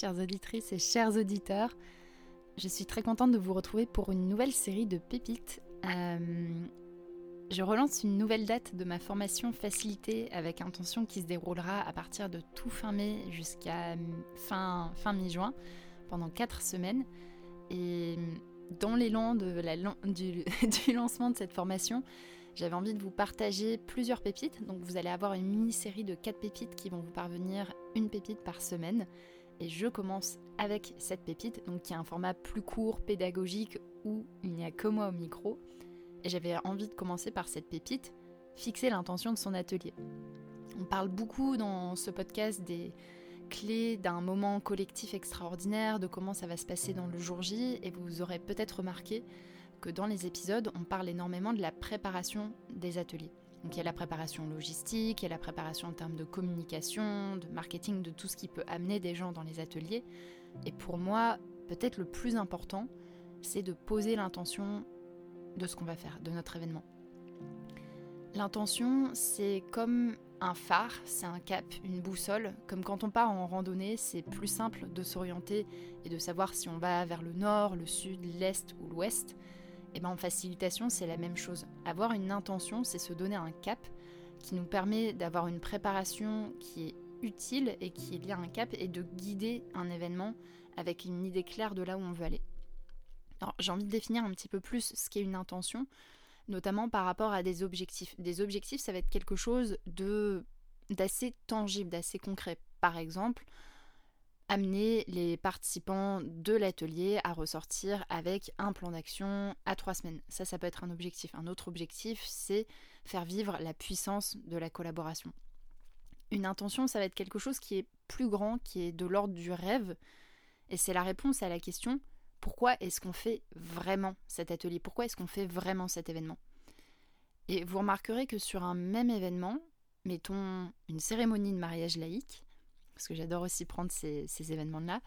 chères auditrices et chers auditeurs. Je suis très contente de vous retrouver pour une nouvelle série de pépites. Euh, je relance une nouvelle date de ma formation facilitée avec intention qui se déroulera à partir de tout fin mai jusqu'à fin, fin mi-juin pendant 4 semaines. Et dans l'élan de du, du lancement de cette formation, j'avais envie de vous partager plusieurs pépites. Donc vous allez avoir une mini-série de 4 pépites qui vont vous parvenir une pépite par semaine. Et je commence avec cette pépite, donc qui est un format plus court, pédagogique, où il n'y a que moi au micro. Et j'avais envie de commencer par cette pépite, fixer l'intention de son atelier. On parle beaucoup dans ce podcast des clés d'un moment collectif extraordinaire, de comment ça va se passer dans le jour J, et vous aurez peut-être remarqué que dans les épisodes, on parle énormément de la préparation des ateliers. Donc il y a la préparation logistique, il y a la préparation en termes de communication, de marketing, de tout ce qui peut amener des gens dans les ateliers. Et pour moi, peut-être le plus important, c'est de poser l'intention de ce qu'on va faire, de notre événement. L'intention, c'est comme un phare, c'est un cap, une boussole. Comme quand on part en randonnée, c'est plus simple de s'orienter et de savoir si on va vers le nord, le sud, l'est ou l'ouest. Et eh ben en facilitation, c'est la même chose. Avoir une intention, c'est se donner un cap qui nous permet d'avoir une préparation qui est utile et qui est liée un cap et de guider un événement avec une idée claire de là où on veut aller. Alors, j'ai envie de définir un petit peu plus ce qu'est une intention, notamment par rapport à des objectifs. Des objectifs, ça va être quelque chose de d'assez tangible, d'assez concret. Par exemple, amener les participants de l'atelier à ressortir avec un plan d'action à trois semaines. Ça, ça peut être un objectif. Un autre objectif, c'est faire vivre la puissance de la collaboration. Une intention, ça va être quelque chose qui est plus grand, qui est de l'ordre du rêve. Et c'est la réponse à la question pourquoi est-ce qu'on fait vraiment cet atelier? Pourquoi est-ce qu'on fait vraiment cet événement? Et vous remarquerez que sur un même événement, mettons une cérémonie de mariage laïque, parce que j'adore aussi prendre ces, événements-là,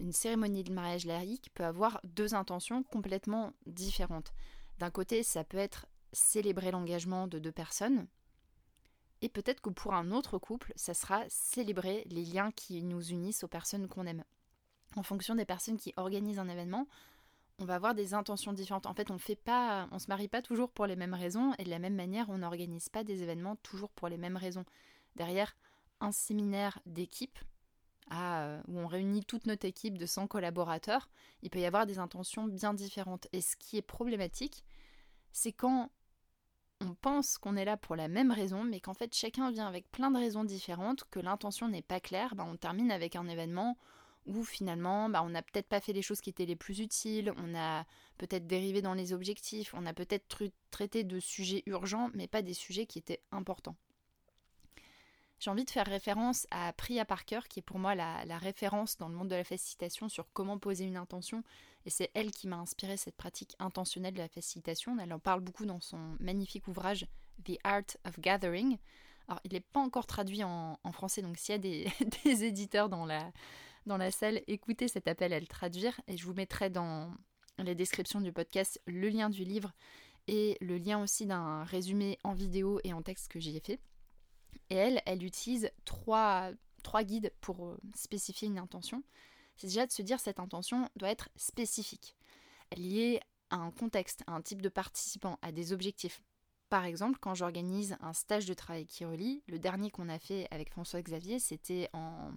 une cérémonie de mariage laïque peut avoir deux intentions complètement différentes. D'un côté, ça peut être célébrer l'engagement de deux personnes, et peut-être que pour un autre couple, ça sera célébrer les liens qui nous unissent aux personnes qu'on aime. En fonction des personnes qui organisent un événement, on va avoir des intentions différentes. En fait, on fait pas, on se marie pas toujours pour les mêmes raisons, et de la même manière, on n'organise pas des événements toujours pour les mêmes raisons. Derrière, un séminaire d'équipe euh, où on réunit toute notre équipe de 100 collaborateurs, il peut y avoir des intentions bien différentes. Et ce qui est problématique, c'est quand on pense qu'on est là pour la même raison, mais qu'en fait chacun vient avec plein de raisons différentes, que l'intention n'est pas claire, bah, on termine avec un événement où finalement bah, on n'a peut-être pas fait les choses qui étaient les plus utiles, on a peut-être dérivé dans les objectifs, on a peut-être traité de sujets urgents, mais pas des sujets qui étaient importants. J'ai envie de faire référence à Priya Parker, qui est pour moi la, référence dans le monde de la facilitation sur comment poser une intention. Et c'est elle qui m'a inspiré cette pratique intentionnelle de la facilitation. Elle en parle beaucoup dans son magnifique ouvrage The Art of Gathering. Alors, il n'est pas encore traduit en, français, donc s'il y a des, éditeurs dans la, dans la salle, écoutez cet appel à le traduire. Et je vous mettrai dans les descriptions du podcast le lien du livre et le lien aussi d'un résumé en vidéo et en texte que j'y ai fait. Et elle, elle utilise trois, guides pour euh, spécifier une intention. C'est déjà de se dire cette intention doit être spécifique, liée à un contexte, à un type de participant, à des objectifs. Par exemple, quand j'organise un stage de travail qui relie, le dernier qu'on a fait avec François Xavier, c'était en,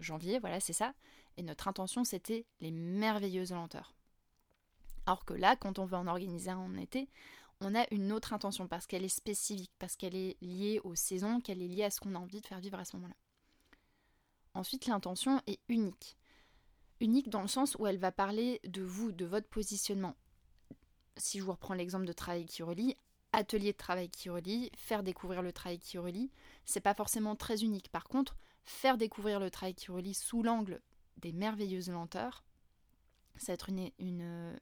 janvier, voilà, c'est ça. Et notre intention, c'était les merveilleuses lenteurs. Alors que là, quand on veut en organiser un en été, on a une autre intention parce qu'elle est spécifique, parce qu'elle est liée aux saisons, qu'elle est liée à ce qu'on a envie de faire vivre à ce moment-là. Ensuite, l'intention est unique. Unique dans le sens où elle va parler de vous, de votre positionnement. Si je vous reprends l'exemple de travail qui relie, atelier de travail qui relie, faire découvrir le travail qui relie, c'est pas forcément très unique. Par contre, faire découvrir le travail qui relie sous l'angle des merveilleuses lenteurs, ça va être une, une,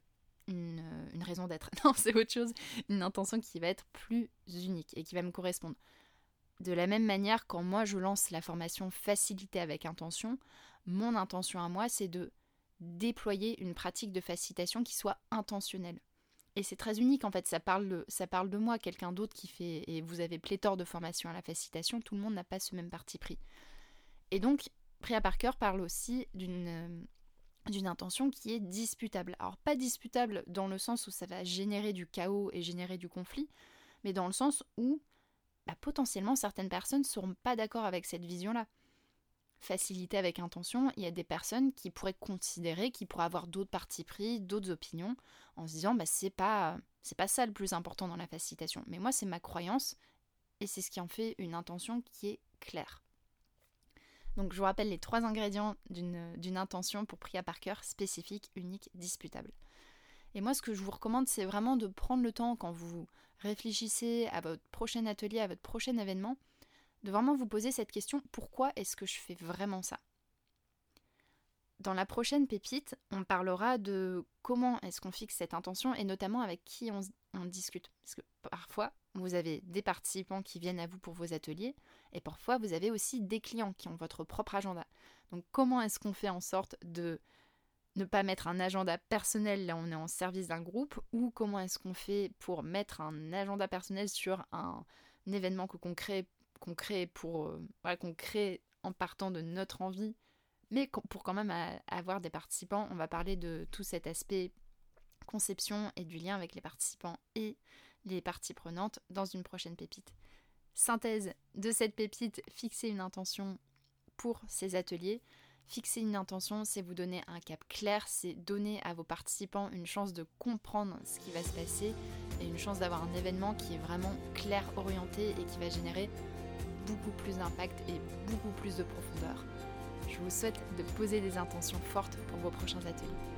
euh, une, raison d'être. Non, c'est autre chose. Une intention qui va être plus unique et qui va me correspondre. De la même manière, quand moi je lance la formation facilité avec intention, mon intention à moi, c'est de déployer une pratique de facilitation qui soit intentionnelle. Et c'est très unique en fait, ça parle de, ça parle de moi, quelqu'un d'autre qui fait, et vous avez pléthore de formations à la facilitation, tout le monde n'a pas ce même parti pris. Et donc, Priya Parker parle aussi d'une d'une intention qui est disputable. Alors pas disputable dans le sens où ça va générer du chaos et générer du conflit, mais dans le sens où bah, potentiellement certaines personnes ne seront pas d'accord avec cette vision-là. Facilité avec intention, il y a des personnes qui pourraient considérer, qui pourraient avoir d'autres partis pris, d'autres opinions, en se disant bah c'est pas c'est pas ça le plus important dans la facilitation. Mais moi c'est ma croyance et c'est ce qui en fait une intention qui est claire. Donc je vous rappelle les trois ingrédients d'une intention pour Priya Parker spécifique, unique, disputable. Et moi ce que je vous recommande c'est vraiment de prendre le temps quand vous réfléchissez à votre prochain atelier, à votre prochain événement, de vraiment vous poser cette question, pourquoi est-ce que je fais vraiment ça? Dans la prochaine pépite, on parlera de comment est-ce qu'on fixe cette intention et notamment avec qui on, on discute. Parce que parfois, vous avez des participants qui viennent à vous pour vos ateliers, et parfois vous avez aussi des clients qui ont votre propre agenda. Donc comment est-ce qu'on fait en sorte de ne pas mettre un agenda personnel? Là on est en service d'un groupe, ou comment est-ce qu'on fait pour mettre un agenda personnel sur un, événement qu'on crée, qu'on crée pour euh, qu'on crée en partant de notre envie, mais pour quand même avoir des participants, on va parler de tout cet aspect conception et du lien avec les participants et les parties prenantes dans une prochaine pépite. Synthèse de cette pépite, fixer une intention pour ces ateliers. Fixer une intention, c'est vous donner un cap clair, c'est donner à vos participants une chance de comprendre ce qui va se passer et une chance d'avoir un événement qui est vraiment clair, orienté et qui va générer beaucoup plus d'impact et beaucoup plus de profondeur. Je vous souhaite de poser des intentions fortes pour vos prochains ateliers.